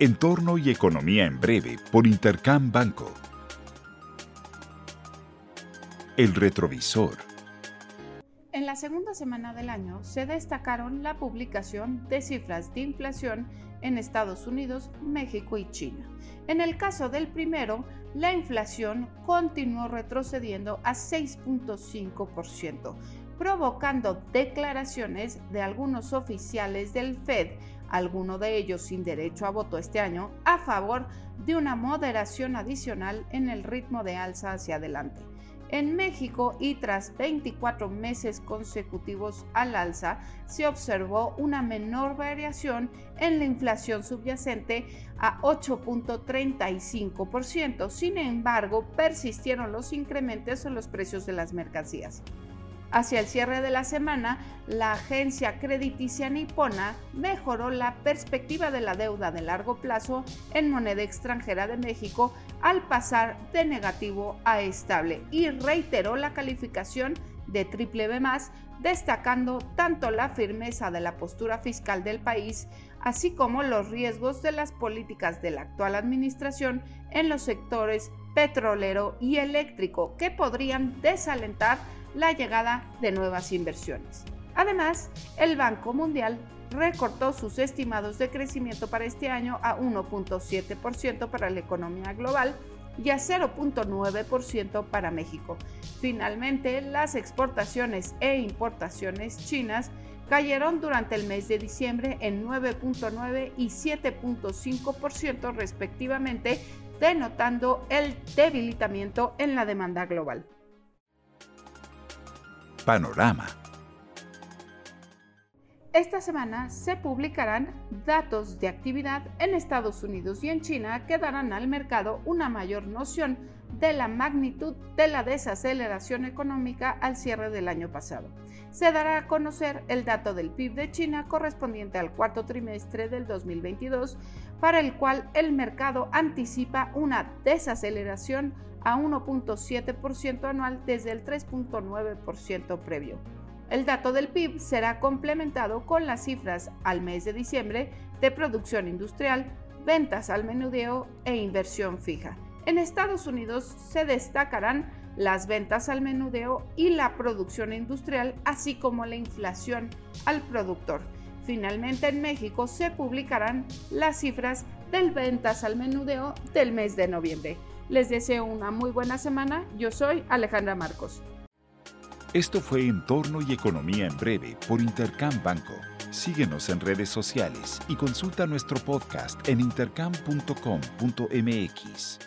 Entorno y Economía en Breve por Intercam Banco. El retrovisor. En la segunda semana del año se destacaron la publicación de cifras de inflación en Estados Unidos, México y China. En el caso del primero, la inflación continuó retrocediendo a 6.5%, provocando declaraciones de algunos oficiales del Fed alguno de ellos sin derecho a voto este año, a favor de una moderación adicional en el ritmo de alza hacia adelante. En México y tras 24 meses consecutivos al alza, se observó una menor variación en la inflación subyacente a 8.35%. Sin embargo, persistieron los incrementos en los precios de las mercancías. Hacia el cierre de la semana, la agencia crediticia nipona mejoró la perspectiva de la deuda de largo plazo en moneda extranjera de México al pasar de negativo a estable y reiteró la calificación de triple B+, destacando tanto la firmeza de la postura fiscal del país, así como los riesgos de las políticas de la actual administración en los sectores petrolero y eléctrico que podrían desalentar la llegada de nuevas inversiones. Además, el Banco Mundial recortó sus estimados de crecimiento para este año a 1.7% para la economía global y a 0.9% para México. Finalmente, las exportaciones e importaciones chinas cayeron durante el mes de diciembre en 9.9 y 7.5% respectivamente, denotando el debilitamiento en la demanda global. Panorama. Esta semana se publicarán datos de actividad en Estados Unidos y en China que darán al mercado una mayor noción de la magnitud de la desaceleración económica al cierre del año pasado. Se dará a conocer el dato del PIB de China correspondiente al cuarto trimestre del 2022, para el cual el mercado anticipa una desaceleración a 1.7% anual desde el 3.9% previo. El dato del PIB será complementado con las cifras al mes de diciembre de producción industrial, ventas al menudeo e inversión fija. En Estados Unidos se destacarán las ventas al menudeo y la producción industrial, así como la inflación al productor. Finalmente en México se publicarán las cifras del ventas al menudeo del mes de noviembre. Les deseo una muy buena semana. Yo soy Alejandra Marcos. Esto fue Entorno y Economía en Breve por Intercam Banco. Síguenos en redes sociales y consulta nuestro podcast en intercam.com.mx.